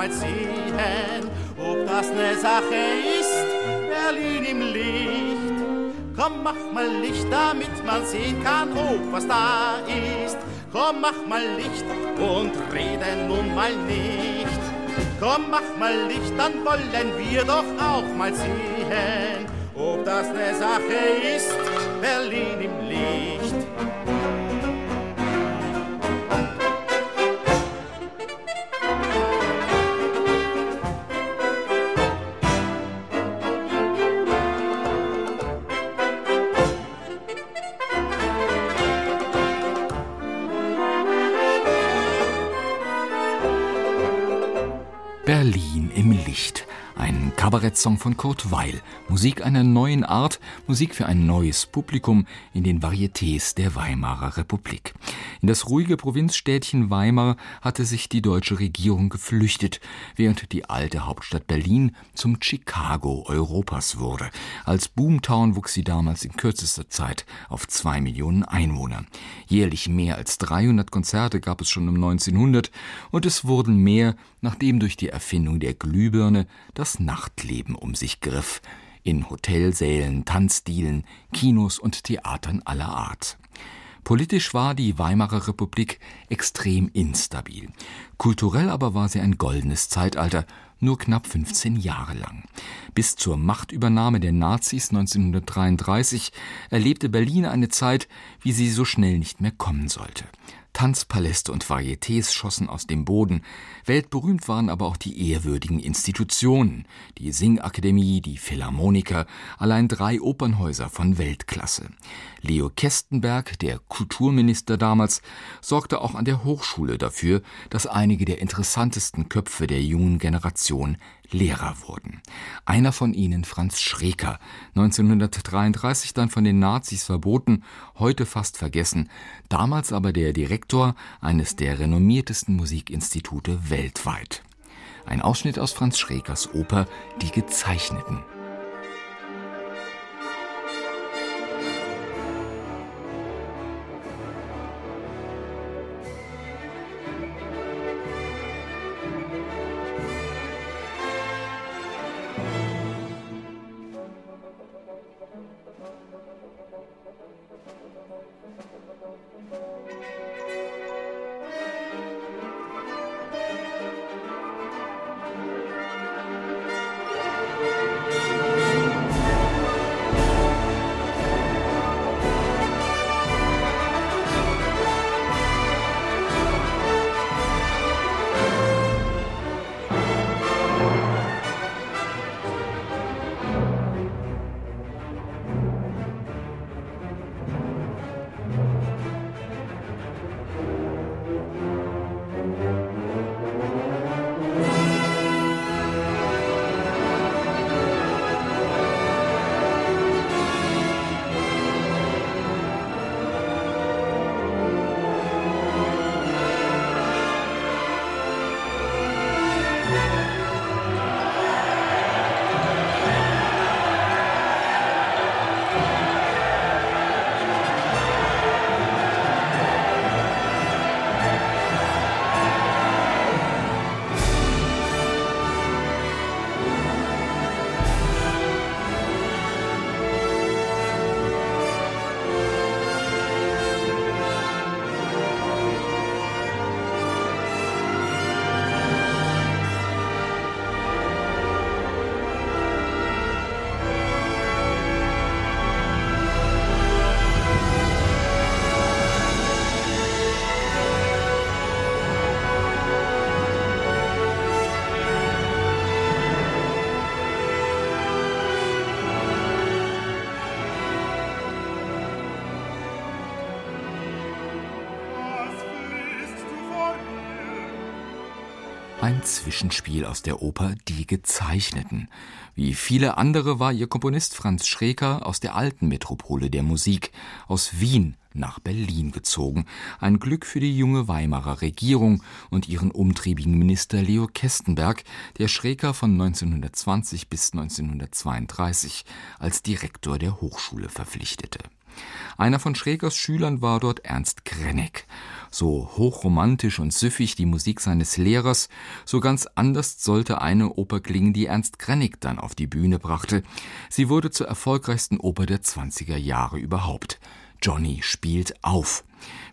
mal sehen, ob das ne Sache ist, Berlin im Licht. Komm, mach mal Licht, damit man sehen kann, oh, was da ist. Komm, mach mal Licht und rede nun mal nicht. Komm, mach mal Licht, dann wollen wir doch auch mal sehen, ob das ne Sache ist, Berlin im Licht. Kabarettsong von Kurt Weil. Musik einer neuen Art, Musik für ein neues Publikum in den Varietés der Weimarer Republik. In das ruhige Provinzstädtchen Weimar hatte sich die deutsche Regierung geflüchtet, während die alte Hauptstadt Berlin zum Chicago Europas wurde. Als Boomtown wuchs sie damals in kürzester Zeit auf zwei Millionen Einwohner. Jährlich mehr als 300 Konzerte gab es schon um 1900 und es wurden mehr, nachdem durch die Erfindung der Glühbirne das Nachtleben um sich griff. In Hotelsälen, Tanzdielen, Kinos und Theatern aller Art. Politisch war die Weimarer Republik extrem instabil. Kulturell aber war sie ein goldenes Zeitalter, nur knapp 15 Jahre lang. Bis zur Machtübernahme der Nazis 1933 erlebte Berlin eine Zeit, wie sie so schnell nicht mehr kommen sollte. Tanzpaläste und Varietés schossen aus dem Boden. Weltberühmt waren aber auch die ehrwürdigen Institutionen, die Singakademie, die Philharmoniker, allein drei Opernhäuser von Weltklasse. Leo Kestenberg, der Kulturminister damals, sorgte auch an der Hochschule dafür, dass einige der interessantesten Köpfe der jungen Generation Lehrer wurden. Einer von ihnen, Franz Schreker, 1933 dann von den Nazis verboten, heute fast vergessen, damals aber der Direktor eines der renommiertesten Musikinstitute weltweit. Ein Ausschnitt aus Franz Schrekers Oper Die Gezeichneten. Zwischenspiel aus der Oper Die Gezeichneten. Wie viele andere war ihr Komponist Franz Schreker aus der alten Metropole der Musik, aus Wien nach Berlin gezogen. Ein Glück für die junge Weimarer Regierung und ihren umtriebigen Minister Leo Kestenberg, der Schreker von 1920 bis 1932 als Direktor der Hochschule verpflichtete. Einer von Schrägers Schülern war dort Ernst Krenneck. So hochromantisch und süffig die Musik seines Lehrers, so ganz anders sollte eine Oper klingen, die Ernst Krenneck dann auf die Bühne brachte. Sie wurde zur erfolgreichsten Oper der 20er Jahre überhaupt. Johnny spielt auf.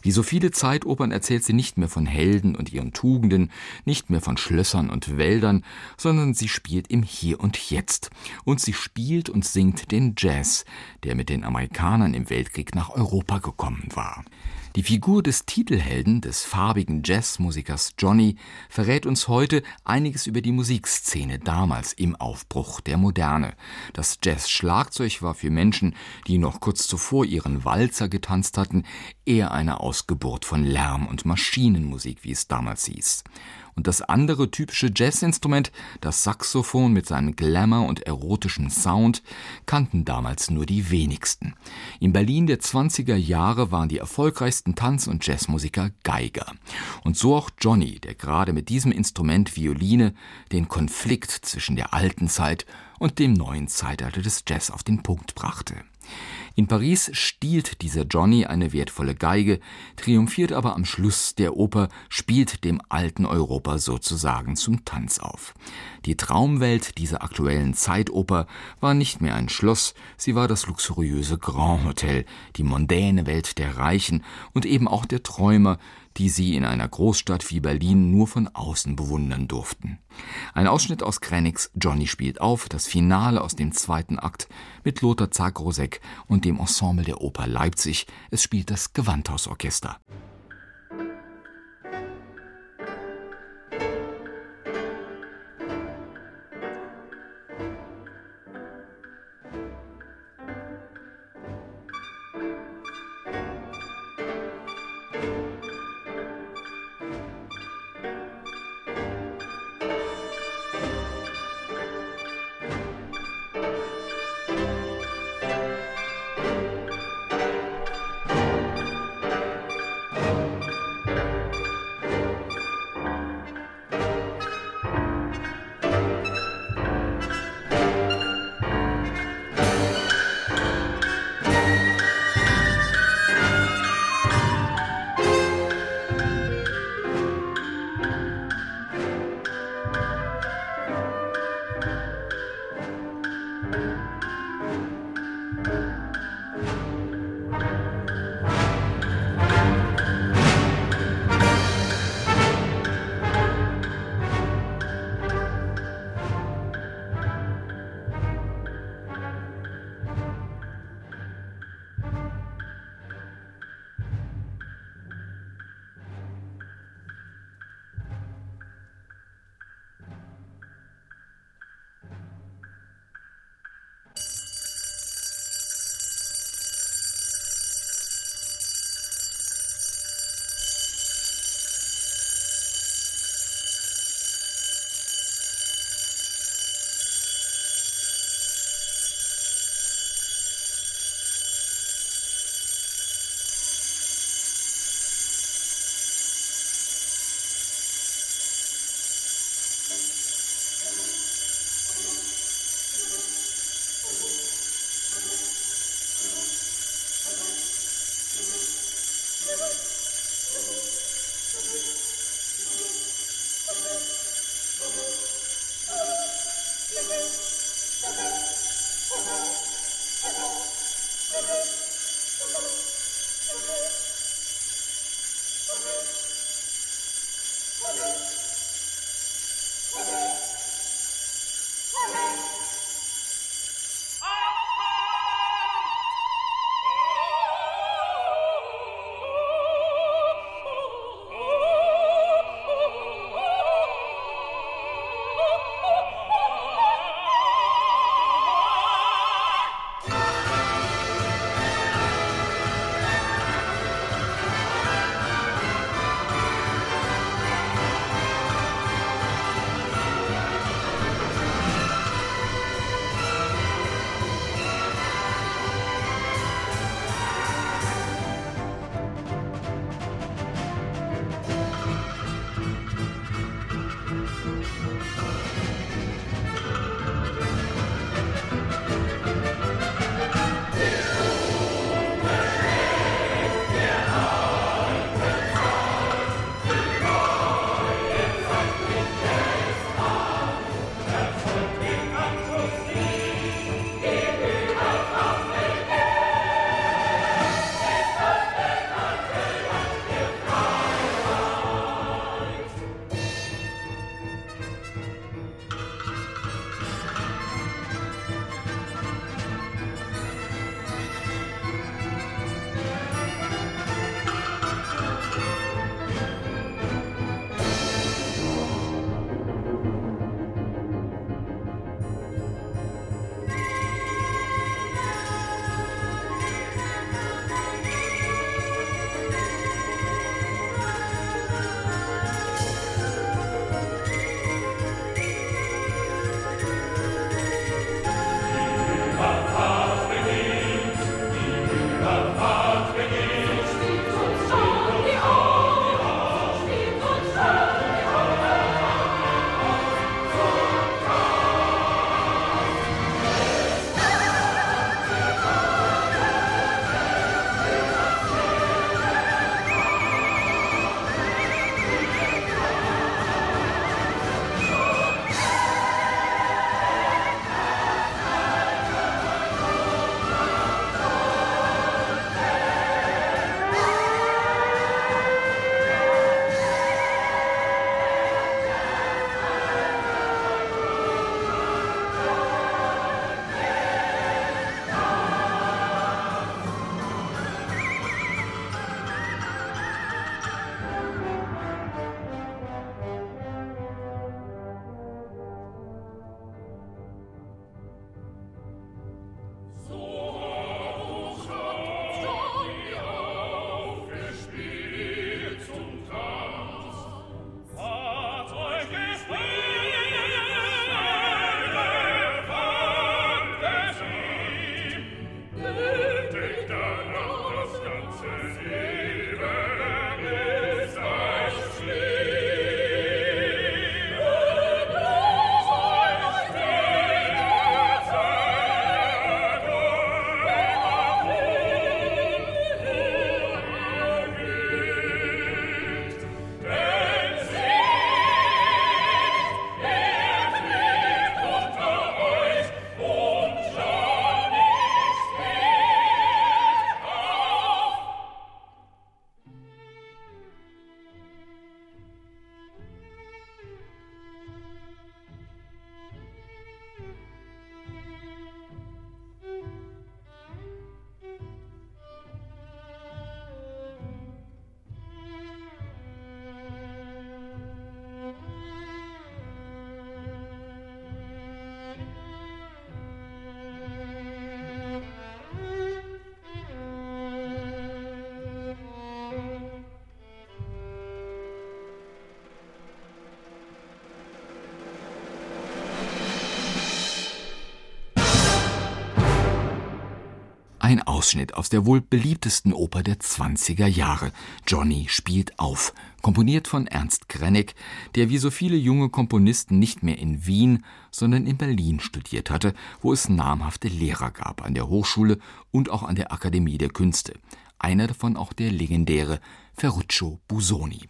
Wie so viele Zeitopern erzählt sie nicht mehr von Helden und ihren Tugenden, nicht mehr von Schlössern und Wäldern, sondern sie spielt im Hier und Jetzt. Und sie spielt und singt den Jazz, der mit den Amerikanern im Weltkrieg nach Europa gekommen war. Die Figur des Titelhelden, des farbigen Jazzmusikers Johnny, verrät uns heute einiges über die Musikszene damals im Aufbruch der Moderne. Das Jazz-Schlagzeug war für Menschen, die noch kurz zuvor ihren Walzer getanzt hatten, eher eine Ausgeburt von Lärm und Maschinenmusik, wie es damals hieß und das andere typische Jazzinstrument, das Saxophon mit seinem Glamour und erotischen Sound, kannten damals nur die wenigsten. In Berlin der 20er Jahre waren die erfolgreichsten Tanz- und Jazzmusiker Geiger. Und so auch Johnny, der gerade mit diesem Instrument Violine den Konflikt zwischen der alten Zeit und dem neuen Zeitalter des Jazz auf den Punkt brachte. In Paris stiehlt dieser Johnny eine wertvolle Geige, triumphiert aber am Schluss der Oper, spielt dem alten Europa sozusagen zum Tanz auf. Die Traumwelt dieser aktuellen Zeitoper war nicht mehr ein Schloss, sie war das luxuriöse Grand Hotel, die mondäne Welt der Reichen und eben auch der Träumer, die sie in einer Großstadt wie Berlin nur von außen bewundern durften. Ein Ausschnitt aus Krennicks Johnny spielt auf, das Finale aus dem zweiten Akt mit Lothar Zagrosek und dem Ensemble der Oper Leipzig. Es spielt das Gewandhausorchester. Ein Ausschnitt aus der wohl beliebtesten Oper der 20er Jahre. Johnny spielt auf, komponiert von Ernst Krenneck, der wie so viele junge Komponisten nicht mehr in Wien, sondern in Berlin studiert hatte, wo es namhafte Lehrer gab an der Hochschule und auch an der Akademie der Künste. Einer davon auch der legendäre Ferruccio Busoni.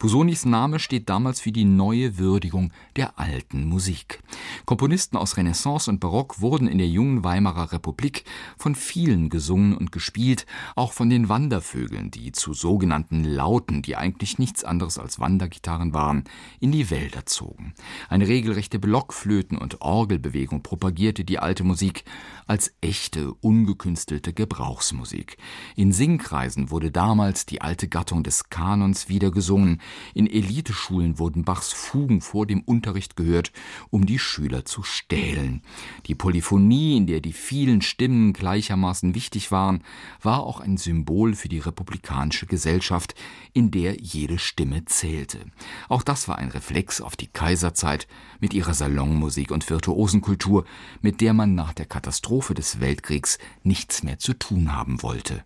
Busonis Name steht damals für die neue Würdigung der alten Musik. Komponisten aus Renaissance und Barock wurden in der jungen Weimarer Republik von vielen gesungen und gespielt, auch von den Wandervögeln, die zu sogenannten Lauten, die eigentlich nichts anderes als Wandergitarren waren, in die Wälder zogen. Eine regelrechte Blockflöten- und Orgelbewegung propagierte die alte Musik als echte, ungekünstelte Gebrauchsmusik. In Singkreisen wurde damals die alte Gattung Fassung des Kanons wieder gesungen. In Eliteschulen wurden Bachs Fugen vor dem Unterricht gehört, um die Schüler zu stählen. Die Polyphonie, in der die vielen Stimmen gleichermaßen wichtig waren, war auch ein Symbol für die republikanische Gesellschaft, in der jede Stimme zählte. Auch das war ein Reflex auf die Kaiserzeit mit ihrer Salonmusik und Virtuosenkultur, mit der man nach der Katastrophe des Weltkriegs nichts mehr zu tun haben wollte.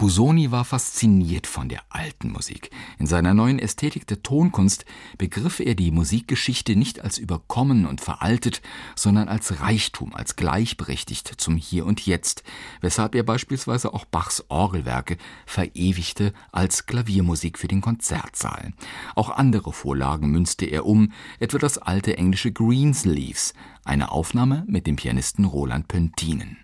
Busoni war fasziniert von der alten Musik. In seiner neuen Ästhetik der Tonkunst begriff er die Musikgeschichte nicht als überkommen und veraltet, sondern als Reichtum, als gleichberechtigt zum Hier und Jetzt, weshalb er beispielsweise auch Bachs Orgelwerke verewigte als Klaviermusik für den Konzertsaal. Auch andere Vorlagen münzte er um, etwa das alte englische Greensleeves, eine Aufnahme mit dem Pianisten Roland Pöntinen.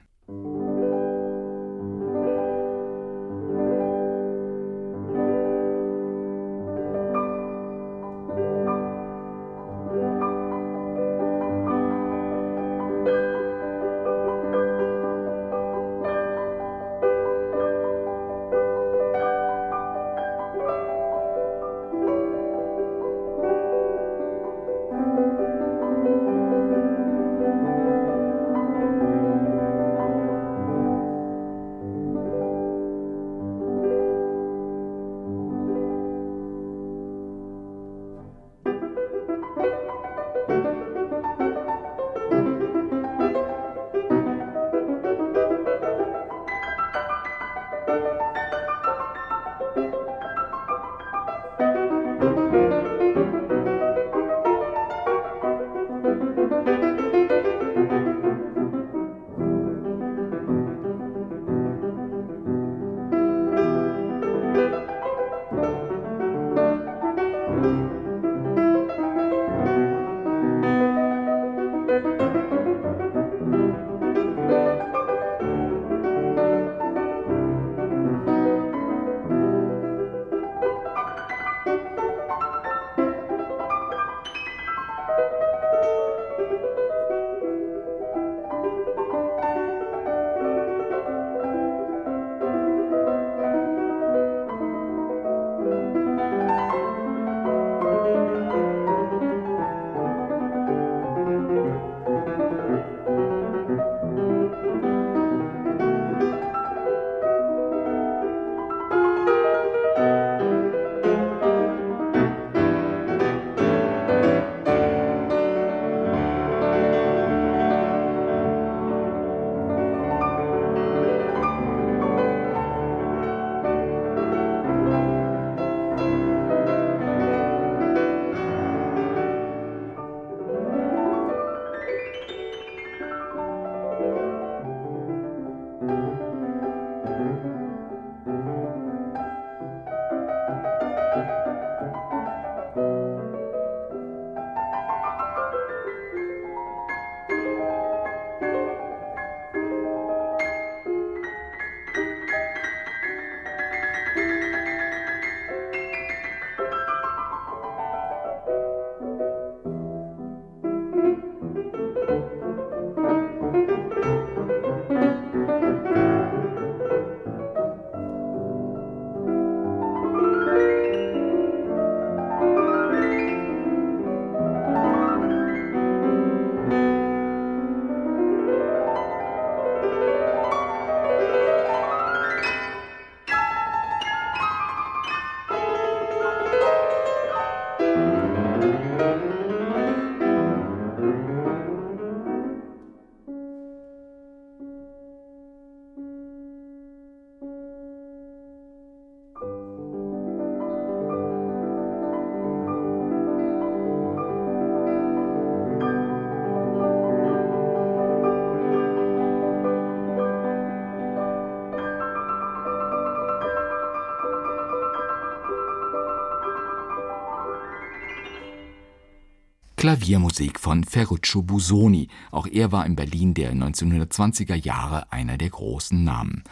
Klaviermusik von Ferruccio Busoni. Auch er war in Berlin der 1920er Jahre einer der großen Namen.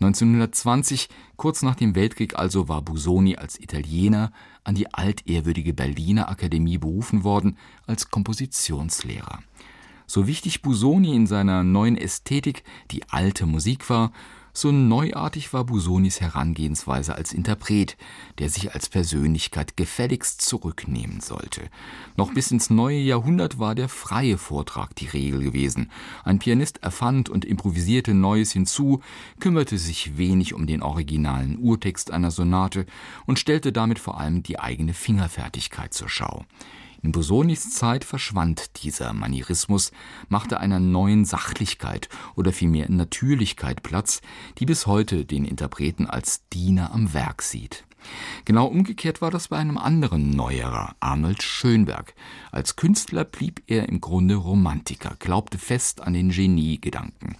1920, kurz nach dem Weltkrieg also, war Busoni als Italiener an die altehrwürdige Berliner Akademie berufen worden als Kompositionslehrer. So wichtig Busoni in seiner neuen Ästhetik die alte Musik war, so neuartig war Busonis Herangehensweise als Interpret, der sich als Persönlichkeit gefälligst zurücknehmen sollte. Noch bis ins neue Jahrhundert war der freie Vortrag die Regel gewesen. Ein Pianist erfand und improvisierte Neues hinzu, kümmerte sich wenig um den originalen Urtext einer Sonate und stellte damit vor allem die eigene Fingerfertigkeit zur Schau. In Bosonis Zeit verschwand dieser Manierismus, machte einer neuen Sachlichkeit oder vielmehr Natürlichkeit Platz, die bis heute den Interpreten als Diener am Werk sieht. Genau umgekehrt war das bei einem anderen Neuerer, Arnold Schönberg. Als Künstler blieb er im Grunde Romantiker, glaubte fest an den Geniegedanken.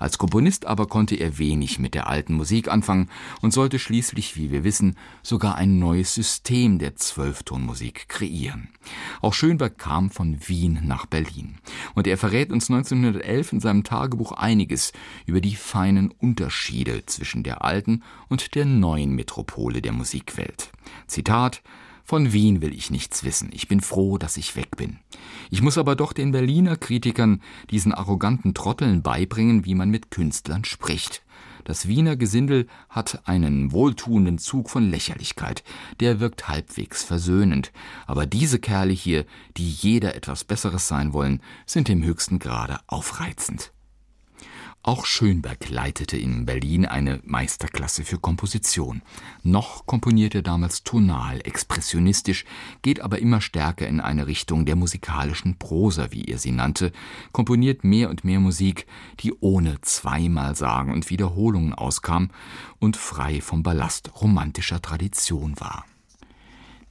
Als Komponist aber konnte er wenig mit der alten Musik anfangen und sollte schließlich, wie wir wissen, sogar ein neues System der Zwölftonmusik kreieren. Auch Schönberg kam von Wien nach Berlin. Und er verrät uns 1911 in seinem Tagebuch einiges über die feinen Unterschiede zwischen der alten und der neuen Metropole der Musikwelt. Zitat von Wien will ich nichts wissen. Ich bin froh, dass ich weg bin. Ich muss aber doch den Berliner Kritikern, diesen arroganten Trotteln beibringen, wie man mit Künstlern spricht. Das Wiener Gesindel hat einen wohltuenden Zug von Lächerlichkeit, der wirkt halbwegs versöhnend, aber diese Kerle hier, die jeder etwas Besseres sein wollen, sind im höchsten Grade aufreizend. Auch Schönberg leitete in Berlin eine Meisterklasse für Komposition. Noch komponiert er damals tonal, expressionistisch, geht aber immer stärker in eine Richtung der musikalischen Prosa, wie er sie nannte, komponiert mehr und mehr Musik, die ohne zweimal sagen und Wiederholungen auskam und frei vom Ballast romantischer Tradition war.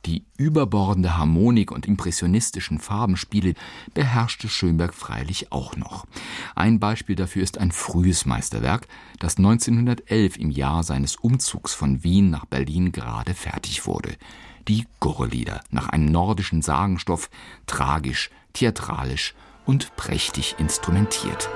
Die überbordende Harmonik und impressionistischen Farbenspiele beherrschte Schönberg freilich auch noch. Ein Beispiel dafür ist ein frühes Meisterwerk, das 1911 im Jahr seines Umzugs von Wien nach Berlin gerade fertig wurde. Die Gurrelieder nach einem nordischen Sagenstoff, tragisch, theatralisch und prächtig instrumentiert.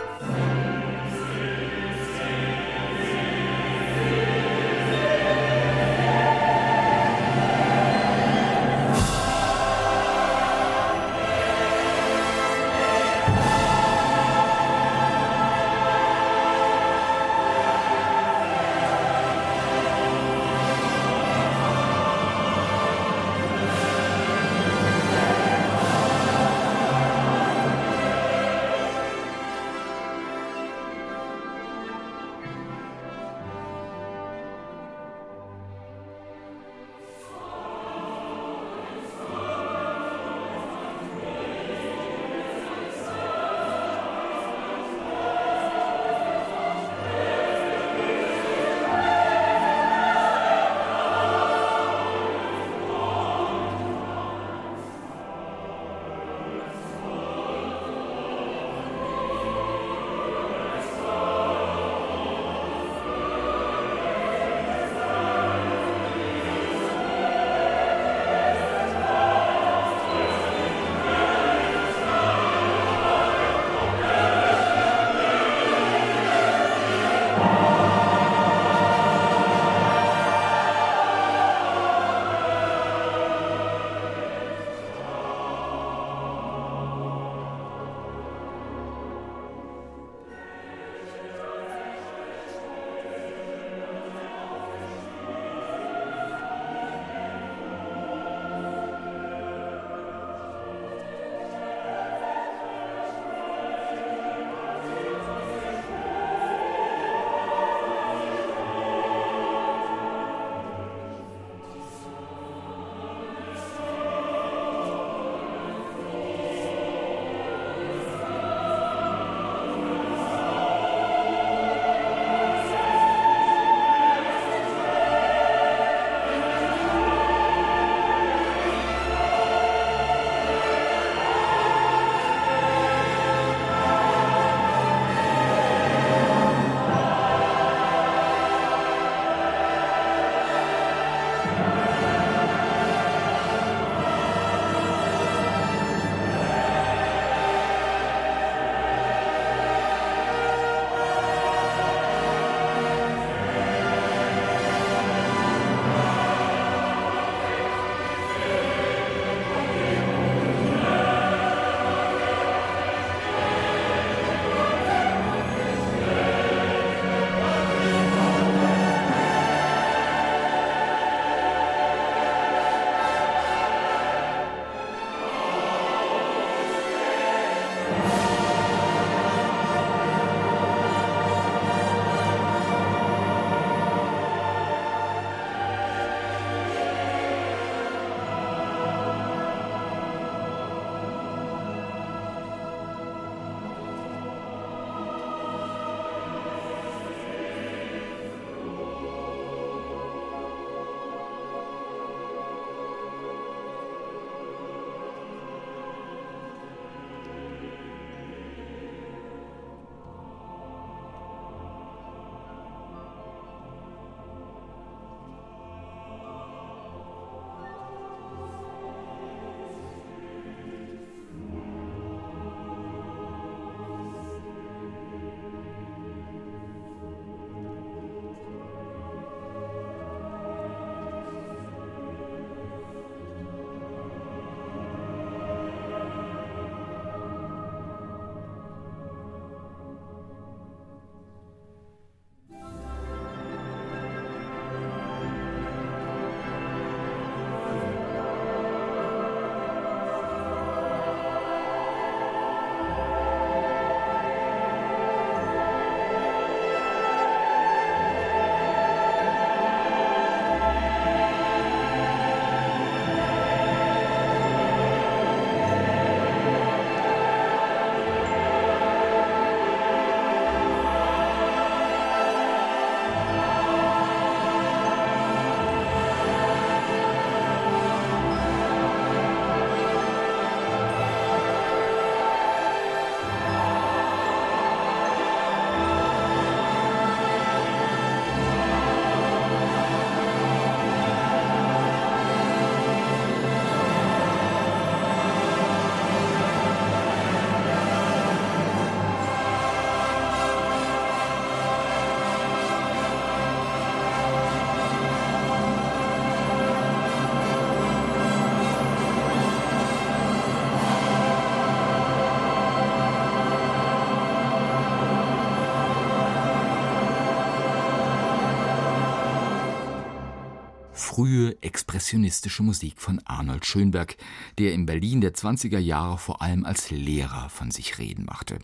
Expressionistische Musik von Arnold Schönberg, der in Berlin der 20er Jahre vor allem als Lehrer von sich reden machte.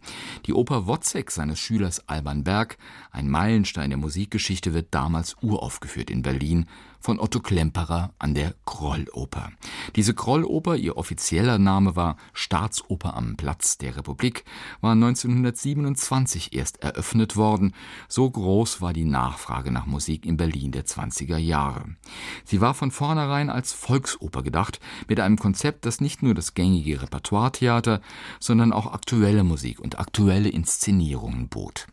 Die Oper Wozzeck seines Schülers Alban Berg, ein Meilenstein der Musikgeschichte, wird damals uraufgeführt in Berlin von Otto Klemperer an der Krolloper. Diese Krolloper, ihr offizieller Name war Staatsoper am Platz der Republik, war 1927 erst eröffnet worden. So groß war die Nachfrage nach Musik in Berlin der 20er Jahre. Sie war von vornherein als Volksoper gedacht, mit einem Konzept, das nicht nur das gängige Repertoiretheater, sondern auch aktuelle Musik und aktuelle Inszenierungen bot.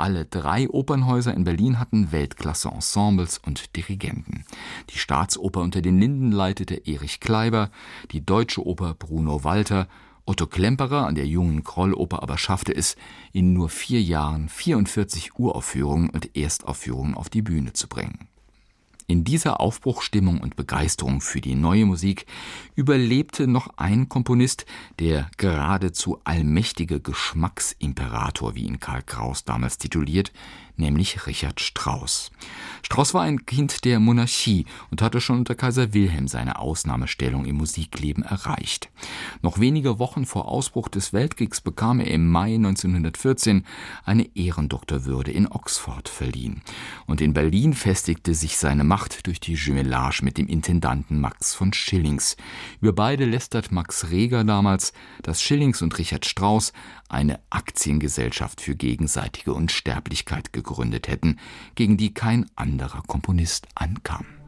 Alle drei Opernhäuser in Berlin hatten Weltklasse-Ensembles und Dirigenten. Die Staatsoper unter den Linden leitete Erich Kleiber, die Deutsche Oper Bruno Walter Otto Klemperer an der Jungen Krolloper aber schaffte es, in nur vier Jahren 44 Uraufführungen und Erstaufführungen auf die Bühne zu bringen in dieser Aufbruchstimmung und Begeisterung für die neue Musik überlebte noch ein Komponist, der geradezu allmächtige Geschmacksimperator, wie ihn Karl Kraus damals tituliert, nämlich Richard Strauss. Strauss war ein Kind der Monarchie und hatte schon unter Kaiser Wilhelm seine Ausnahmestellung im Musikleben erreicht. Noch wenige Wochen vor Ausbruch des Weltkriegs bekam er im Mai 1914 eine Ehrendoktorwürde in Oxford verliehen. Und in Berlin festigte sich seine Macht durch die Jumelage mit dem Intendanten Max von Schillings. Über beide lästert Max Reger damals, dass Schillings und Richard Strauss eine Aktiengesellschaft für gegenseitige Unsterblichkeit gegründet hätten, gegen die kein anderer Komponist ankam.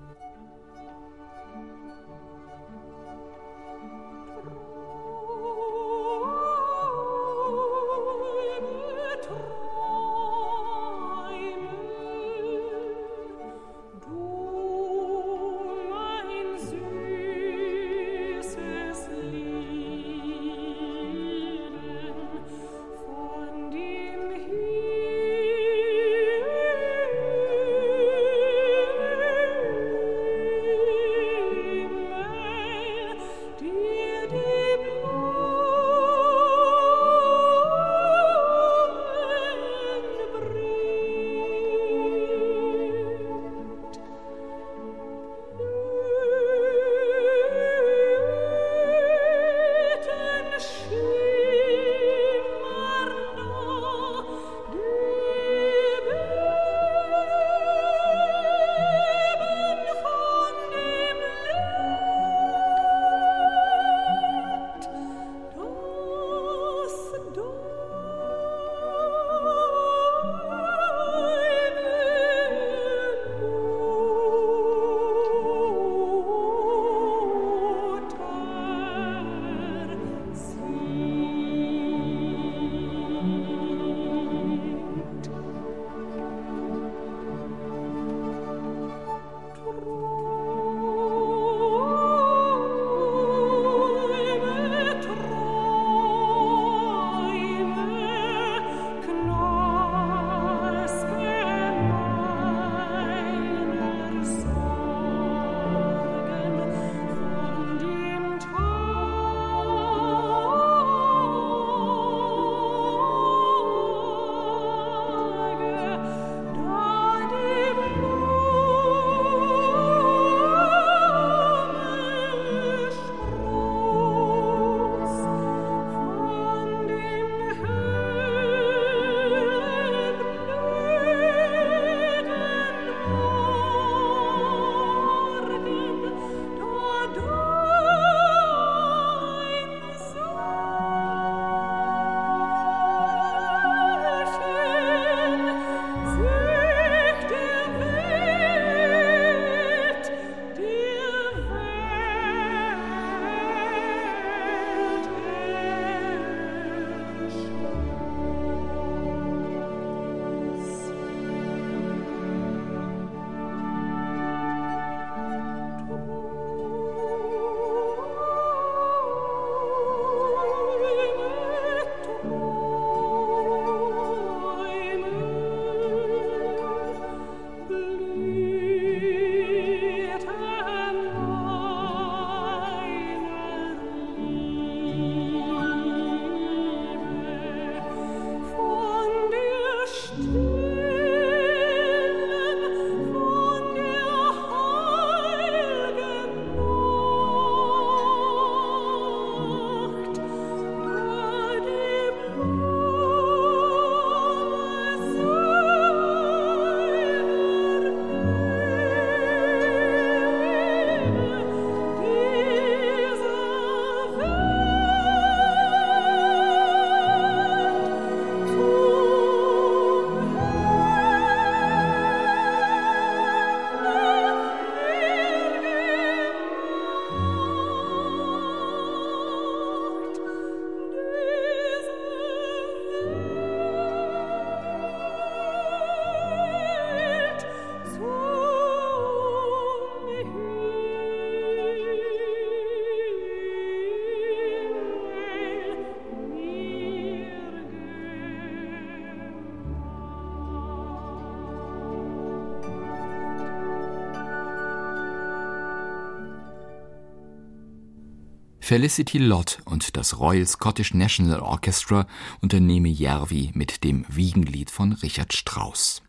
Felicity Lott und das Royal Scottish National Orchestra unternehme Järvi mit dem Wiegenlied von Richard Strauss.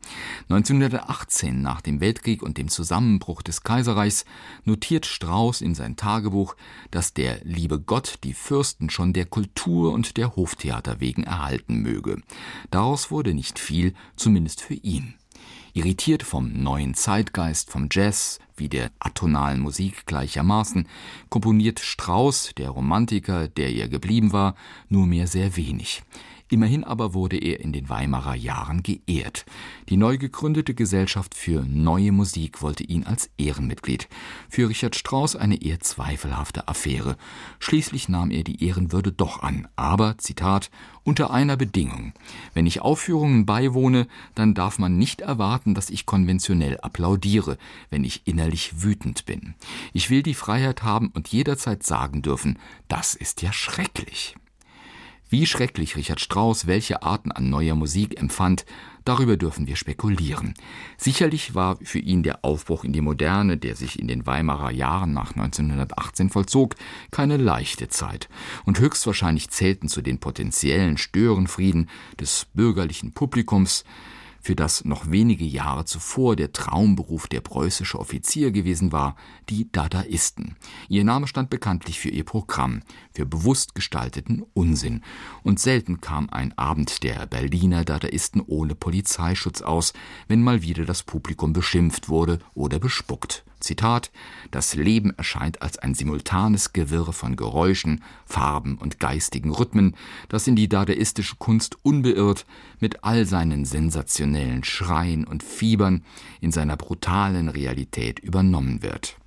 1918, nach dem Weltkrieg und dem Zusammenbruch des Kaiserreichs, notiert Strauss in sein Tagebuch, dass der liebe Gott die Fürsten schon der Kultur und der Hoftheater wegen erhalten möge. Daraus wurde nicht viel, zumindest für ihn. Irritiert vom neuen Zeitgeist, vom Jazz wie der atonalen Musik gleichermaßen, komponiert Strauss, der Romantiker, der ihr geblieben war, nur mehr sehr wenig. Immerhin aber wurde er in den Weimarer Jahren geehrt. Die neu gegründete Gesellschaft für neue Musik wollte ihn als Ehrenmitglied. Für Richard Strauss eine eher zweifelhafte Affäre. Schließlich nahm er die Ehrenwürde doch an, aber, Zitat, unter einer Bedingung. Wenn ich Aufführungen beiwohne, dann darf man nicht erwarten, dass ich konventionell applaudiere, wenn ich innerlich wütend bin. Ich will die Freiheit haben und jederzeit sagen dürfen, das ist ja schrecklich. Wie schrecklich Richard Strauss welche Arten an neuer Musik empfand, darüber dürfen wir spekulieren. Sicherlich war für ihn der Aufbruch in die Moderne, der sich in den Weimarer Jahren nach 1918 vollzog, keine leichte Zeit. Und höchstwahrscheinlich zählten zu den potenziellen Störenfrieden des bürgerlichen Publikums für das noch wenige Jahre zuvor der Traumberuf der preußische Offizier gewesen war, die Dadaisten. Ihr Name stand bekanntlich für ihr Programm, für bewusst gestalteten Unsinn. Und selten kam ein Abend der Berliner Dadaisten ohne Polizeischutz aus, wenn mal wieder das Publikum beschimpft wurde oder bespuckt. Zitat Das Leben erscheint als ein simultanes Gewirr von Geräuschen, Farben und geistigen Rhythmen, das in die dadaistische Kunst unbeirrt mit all seinen sensationellen Schreien und Fiebern in seiner brutalen Realität übernommen wird.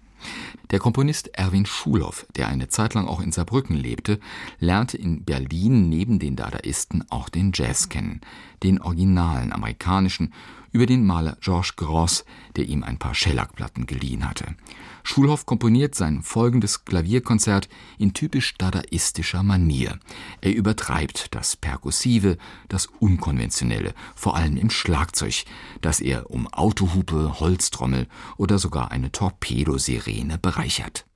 Der Komponist Erwin Schulhoff, der eine Zeit lang auch in Saarbrücken lebte, lernte in Berlin neben den Dadaisten auch den Jazz kennen, den originalen amerikanischen über den Maler Georges Gross, der ihm ein paar Schellackplatten geliehen hatte. Schulhoff komponiert sein folgendes Klavierkonzert in typisch dadaistischer Manier. Er übertreibt das Perkussive, das Unkonventionelle, vor allem im Schlagzeug, das er um Autohupe, Holztrommel oder sogar eine Torpedosirene bereichert.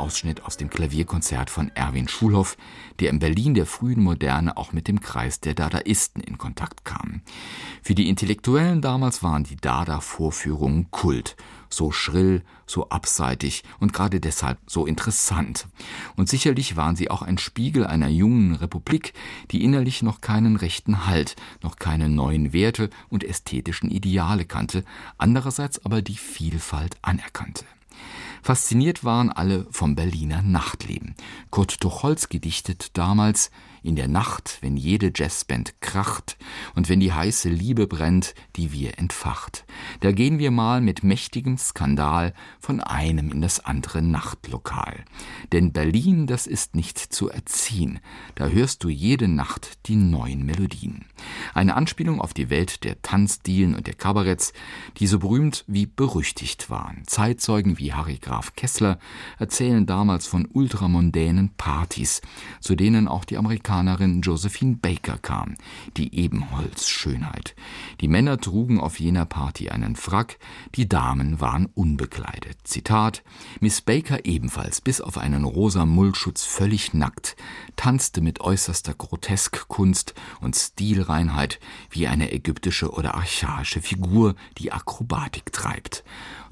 Ausschnitt aus dem Klavierkonzert von Erwin Schulhoff, der in Berlin der frühen Moderne auch mit dem Kreis der Dadaisten in Kontakt kam. Für die Intellektuellen damals waren die Dada-Vorführungen Kult, so schrill, so abseitig und gerade deshalb so interessant. Und sicherlich waren sie auch ein Spiegel einer jungen Republik, die innerlich noch keinen rechten Halt, noch keine neuen Werte und ästhetischen Ideale kannte, andererseits aber die Vielfalt anerkannte. Fasziniert waren alle vom Berliner Nachtleben. Kurt Tucholsky dichtet damals in der Nacht, wenn jede Jazzband kracht und wenn die heiße Liebe brennt, die wir entfacht. Da gehen wir mal mit mächtigem Skandal von einem in das andere Nachtlokal. Denn Berlin, das ist nicht zu erziehen. Da hörst du jede Nacht die neuen Melodien. Eine Anspielung auf die Welt der Tanzdielen und der Kabaretts, die so berühmt wie berüchtigt waren. Zeitzeugen wie Harry Graf Kessler erzählen damals von ultramondänen Partys, zu denen auch die Amerikaner Amerikanerin Josephine Baker kam, die Ebenholzschönheit. Die Männer trugen auf jener Party einen Frack, die Damen waren unbekleidet. Zitat: Miss Baker ebenfalls bis auf einen rosa Mullschutz völlig nackt, tanzte mit äußerster Groteskkunst und Stilreinheit wie eine ägyptische oder archaische Figur, die Akrobatik treibt.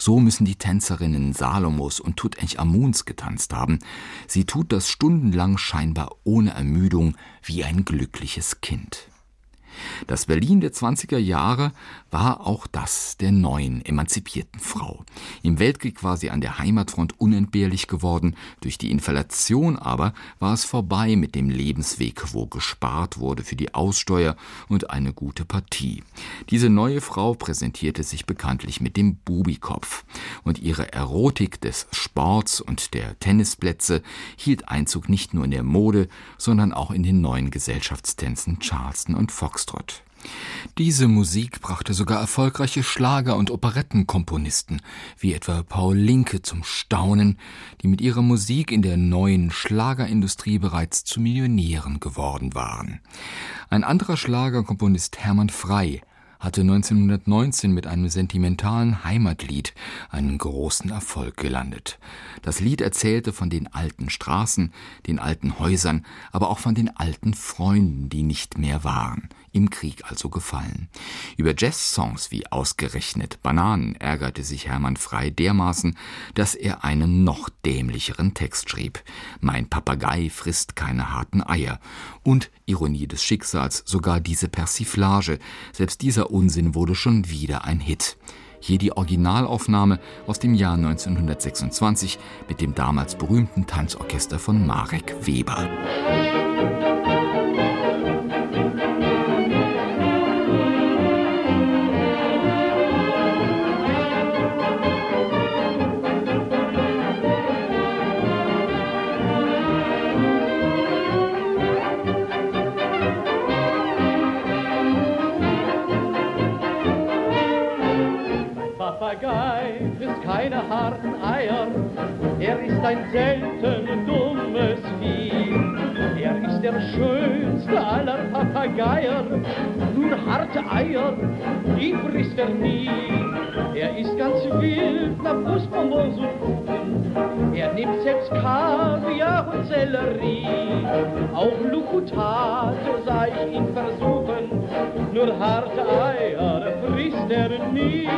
So müssen die Tänzerinnen Salomos und Tutanchamuns getanzt haben. Sie tut das stundenlang scheinbar ohne Ermüdung wie ein glückliches Kind. Das Berlin der 20er Jahre war auch das der neuen emanzipierten Frau. Im Weltkrieg war sie an der Heimatfront unentbehrlich geworden, durch die Inflation aber war es vorbei mit dem Lebensweg, wo gespart wurde für die Aussteuer und eine gute Partie. Diese neue Frau präsentierte sich bekanntlich mit dem Bubikopf und ihre Erotik des Sports und der Tennisplätze hielt Einzug nicht nur in der Mode, sondern auch in den neuen Gesellschaftstänzen Charleston und Foxtrot. Diese Musik brachte sogar erfolgreiche Schlager- und Operettenkomponisten, wie etwa Paul Linke, zum Staunen, die mit ihrer Musik in der neuen Schlagerindustrie bereits zu Millionären geworden waren. Ein anderer Schlagerkomponist Hermann Frey hatte 1919 mit einem sentimentalen Heimatlied einen großen Erfolg gelandet. Das Lied erzählte von den alten Straßen, den alten Häusern, aber auch von den alten Freunden, die nicht mehr waren im Krieg also gefallen. Über Jazz-Songs wie ausgerechnet Bananen ärgerte sich Hermann Frei dermaßen, dass er einen noch dämlicheren Text schrieb. Mein Papagei frisst keine harten Eier. Und, Ironie des Schicksals, sogar diese Persiflage, selbst dieser Unsinn wurde schon wieder ein Hit. Hier die Originalaufnahme aus dem Jahr 1926 mit dem damals berühmten Tanzorchester von Marek Weber. Ein selten dummes Vieh. Er ist der schönste aller Papageier, nur harte Eier, die frisst er nie. Er ist ganz wild nach Fußbonbons und Er nimmt selbst Kaviar und Sellerie. Auch Lukutate sah ich ihn versuchen, nur harte Eier frisst er nie.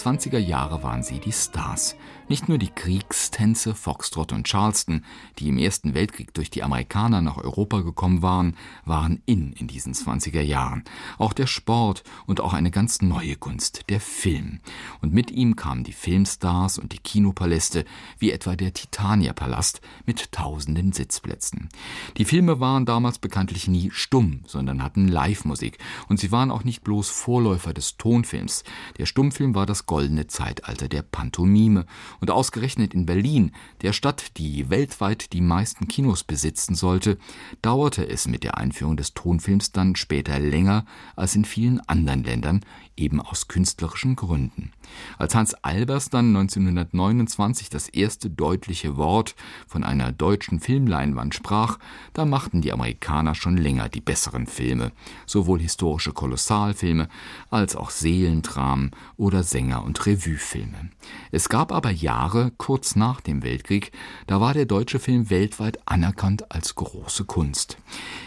20er Jahre waren sie die Stars. Nicht nur die Kriegstänze Foxtrot und Charleston, die im Ersten Weltkrieg durch die Amerikaner nach Europa gekommen waren, waren in in diesen 20er Jahren. Auch der Sport und auch eine ganz neue Kunst, der Film. Und mit ihm kamen die Filmstars und die Kinopaläste, wie etwa der Titania-Palast mit tausenden Sitzplätzen. Die Filme waren damals bekanntlich nie stumm, sondern hatten Live-Musik. Und sie waren auch nicht bloß Vorläufer des Tonfilms. Der Stummfilm war das goldene Zeitalter der Pantomime. Und ausgerechnet in Berlin, der Stadt, die weltweit die meisten Kinos besitzen sollte, dauerte es mit der Einführung des Tonfilms dann später länger als in vielen anderen Ländern, eben aus künstlerischen Gründen. Als Hans Albers dann 1929 das erste deutliche Wort von einer deutschen Filmleinwand sprach, da machten die Amerikaner schon länger die besseren Filme, sowohl historische Kolossalfilme als auch Seelentramen oder Sänger- und Revuefilme. Es gab aber Jahre kurz nach dem Weltkrieg, da war der deutsche Film weltweit anerkannt als große Kunst.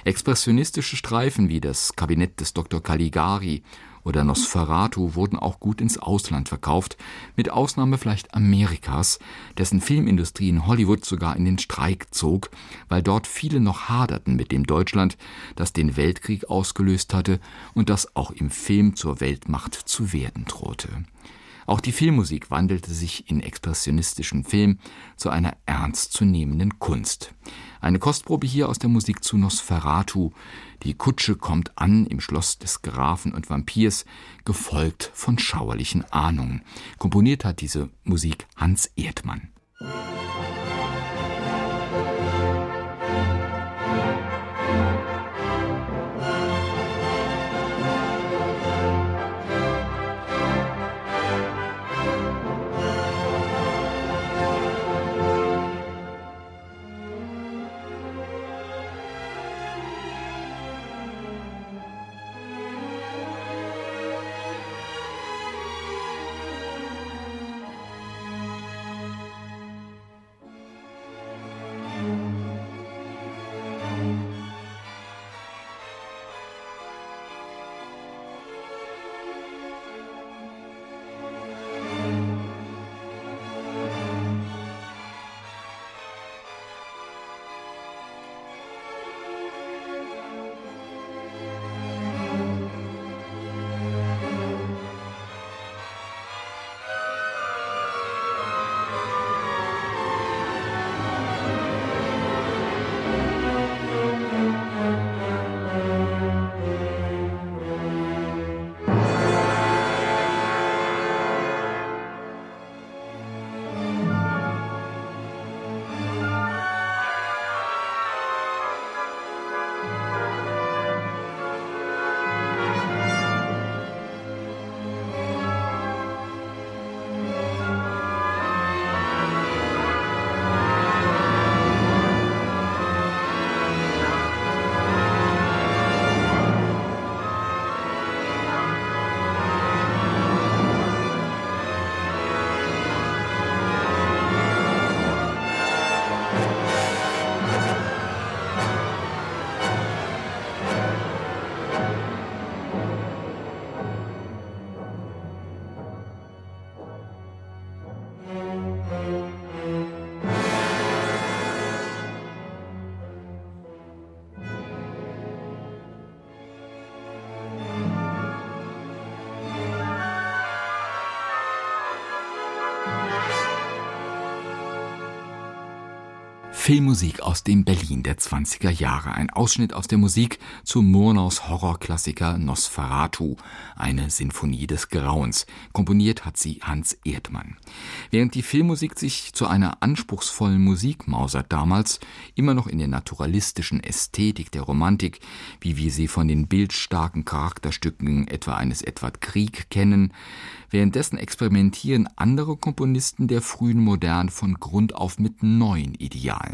Expressionistische Streifen wie das Kabinett des Dr. Caligari oder Nosferatu wurden auch gut ins Ausland verkauft, mit Ausnahme vielleicht Amerikas, dessen Filmindustrie in Hollywood sogar in den Streik zog, weil dort viele noch haderten mit dem Deutschland, das den Weltkrieg ausgelöst hatte und das auch im Film zur Weltmacht zu werden drohte. Auch die Filmmusik wandelte sich in expressionistischen Film zu einer ernstzunehmenden Kunst. Eine Kostprobe hier aus der Musik zu Nosferatu. Die Kutsche kommt an im Schloss des Grafen und Vampirs, gefolgt von schauerlichen Ahnungen. Komponiert hat diese Musik Hans Erdmann. Filmmusik aus dem Berlin der 20er Jahre. Ein Ausschnitt aus der Musik zu Murnaus Horrorklassiker Nosferatu, eine Sinfonie des Grauens. Komponiert hat sie Hans Erdmann. Während die Filmmusik sich zu einer anspruchsvollen Musik mausert damals, immer noch in der naturalistischen Ästhetik der Romantik, wie wir sie von den bildstarken Charakterstücken etwa eines Edward Krieg kennen, Währenddessen experimentieren andere Komponisten der frühen Moderne von Grund auf mit neuen Idealen.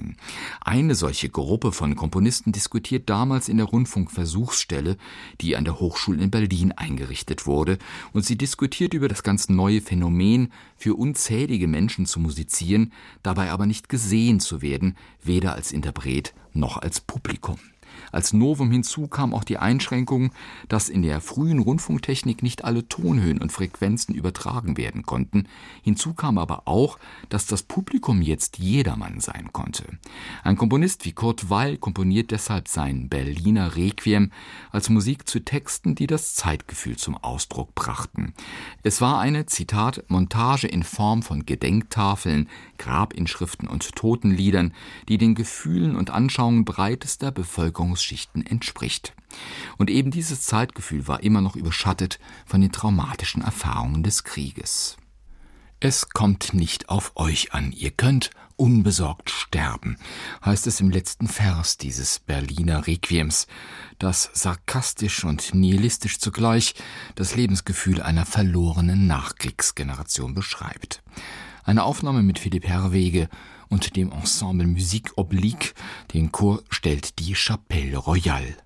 Eine solche Gruppe von Komponisten diskutiert damals in der Rundfunkversuchsstelle, die an der Hochschule in Berlin eingerichtet wurde, und sie diskutiert über das ganz neue Phänomen, für unzählige Menschen zu musizieren, dabei aber nicht gesehen zu werden, weder als Interpret noch als Publikum. Als Novum hinzu kam auch die Einschränkung, dass in der frühen Rundfunktechnik nicht alle Tonhöhen und Frequenzen übertragen werden konnten. Hinzu kam aber auch, dass das Publikum jetzt jedermann sein konnte. Ein Komponist wie Kurt Weil komponiert deshalb sein Berliner Requiem als Musik zu Texten, die das Zeitgefühl zum Ausdruck brachten. Es war eine, Zitat, Montage in Form von Gedenktafeln, Grabinschriften und Totenliedern, die den Gefühlen und Anschauungen breitester Bevölkerung Bevölkerungsschichten entspricht. Und eben dieses Zeitgefühl war immer noch überschattet von den traumatischen Erfahrungen des Krieges. Es kommt nicht auf euch an, ihr könnt unbesorgt sterben, heißt es im letzten Vers dieses Berliner Requiems, das sarkastisch und nihilistisch zugleich das Lebensgefühl einer verlorenen Nachkriegsgeneration beschreibt. Eine Aufnahme mit Philipp Herwege und dem Ensemble Musique Oblique. Den Chor stellt die Chapelle Royale.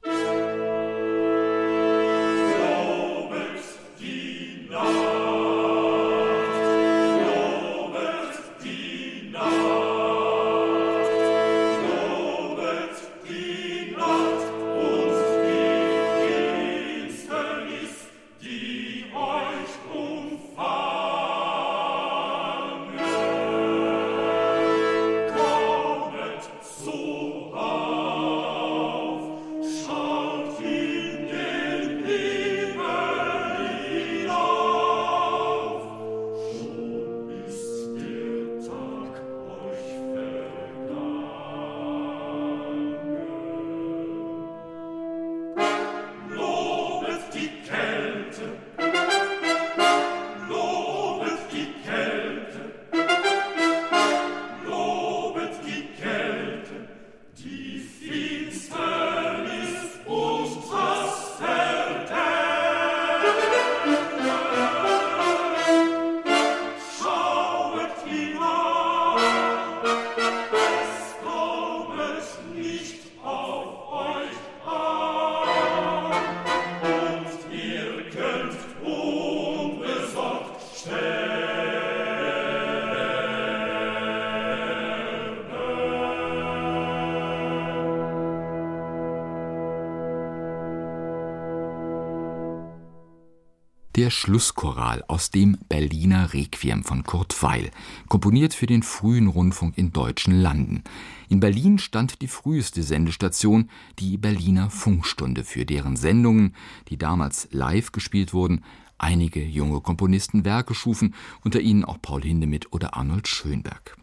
Der Schlusschoral aus dem Berliner Requiem von Kurt Weil, komponiert für den frühen Rundfunk in deutschen Landen. In Berlin stand die früheste Sendestation, die Berliner Funkstunde, für deren Sendungen, die damals live gespielt wurden, einige junge Komponisten Werke schufen, unter ihnen auch Paul Hindemith oder Arnold Schönberg.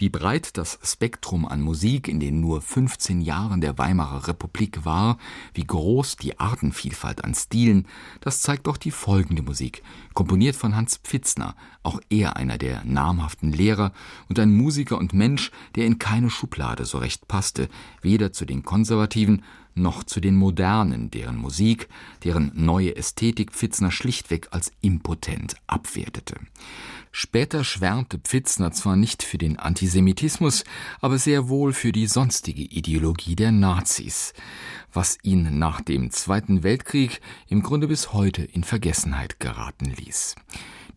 Wie breit das Spektrum an Musik in den nur 15 Jahren der Weimarer Republik war, wie groß die Artenvielfalt an Stilen, das zeigt doch die folgende Musik, komponiert von Hans Pfitzner, auch er einer der namhaften Lehrer und ein Musiker und Mensch, der in keine Schublade so recht passte, weder zu den Konservativen noch zu den Modernen, deren Musik, deren neue Ästhetik Pfitzner schlichtweg als impotent abwertete. Später schwärmte Pfitzner zwar nicht für den Antisemitismus, aber sehr wohl für die sonstige Ideologie der Nazis, was ihn nach dem Zweiten Weltkrieg im Grunde bis heute in Vergessenheit geraten ließ.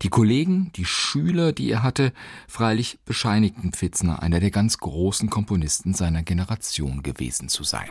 Die Kollegen, die Schüler, die er hatte, freilich bescheinigten Pfitzner einer der ganz großen Komponisten seiner Generation gewesen zu sein.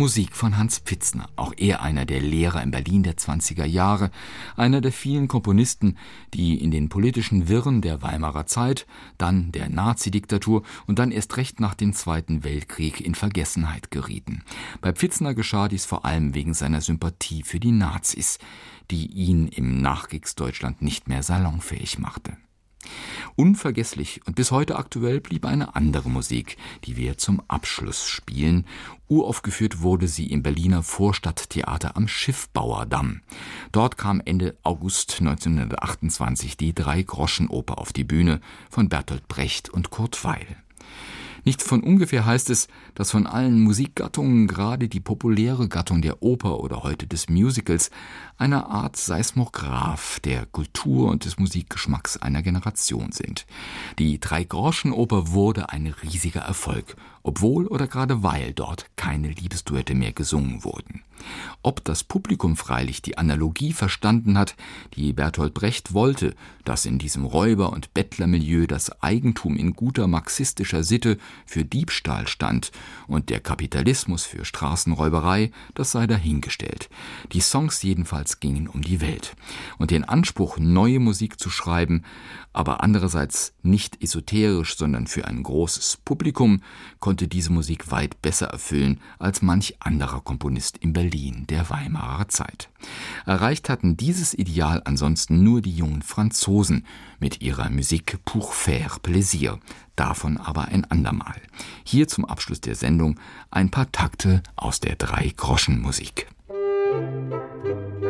Musik von Hans Pfitzner, auch er einer der Lehrer in Berlin der 20er Jahre, einer der vielen Komponisten, die in den politischen Wirren der Weimarer Zeit, dann der Nazidiktatur und dann erst recht nach dem Zweiten Weltkrieg in Vergessenheit gerieten. Bei Pfitzner geschah dies vor allem wegen seiner Sympathie für die Nazis, die ihn im Nachkriegsdeutschland nicht mehr salonfähig machte. Unvergesslich und bis heute aktuell blieb eine andere Musik, die wir zum Abschluss spielen. Uraufgeführt wurde sie im Berliner Vorstadttheater am Schiffbauerdamm. Dort kam Ende August 1928 die Drei-Groschen-Oper auf die Bühne von Bertolt Brecht und Kurt Weil. Nicht von ungefähr heißt es, dass von allen Musikgattungen gerade die populäre Gattung der Oper oder heute des Musicals eine Art Seismograph der Kultur und des Musikgeschmacks einer Generation sind. Die Drei-Groschen-Oper wurde ein riesiger Erfolg obwohl oder gerade weil dort keine Liebesduette mehr gesungen wurden. Ob das Publikum freilich die Analogie verstanden hat, die Bertolt Brecht wollte, dass in diesem Räuber- und Bettlermilieu das Eigentum in guter marxistischer Sitte für Diebstahl stand und der Kapitalismus für Straßenräuberei, das sei dahingestellt. Die Songs jedenfalls gingen um die Welt. Und den Anspruch, neue Musik zu schreiben, aber andererseits nicht esoterisch, sondern für ein großes Publikum, konnte diese Musik weit besser erfüllen als manch anderer Komponist in Berlin der Weimarer Zeit. Erreicht hatten dieses Ideal ansonsten nur die jungen Franzosen mit ihrer Musik pour faire plaisir, davon aber ein andermal. Hier zum Abschluss der Sendung ein paar Takte aus der Drei-Groschen-Musik. Musik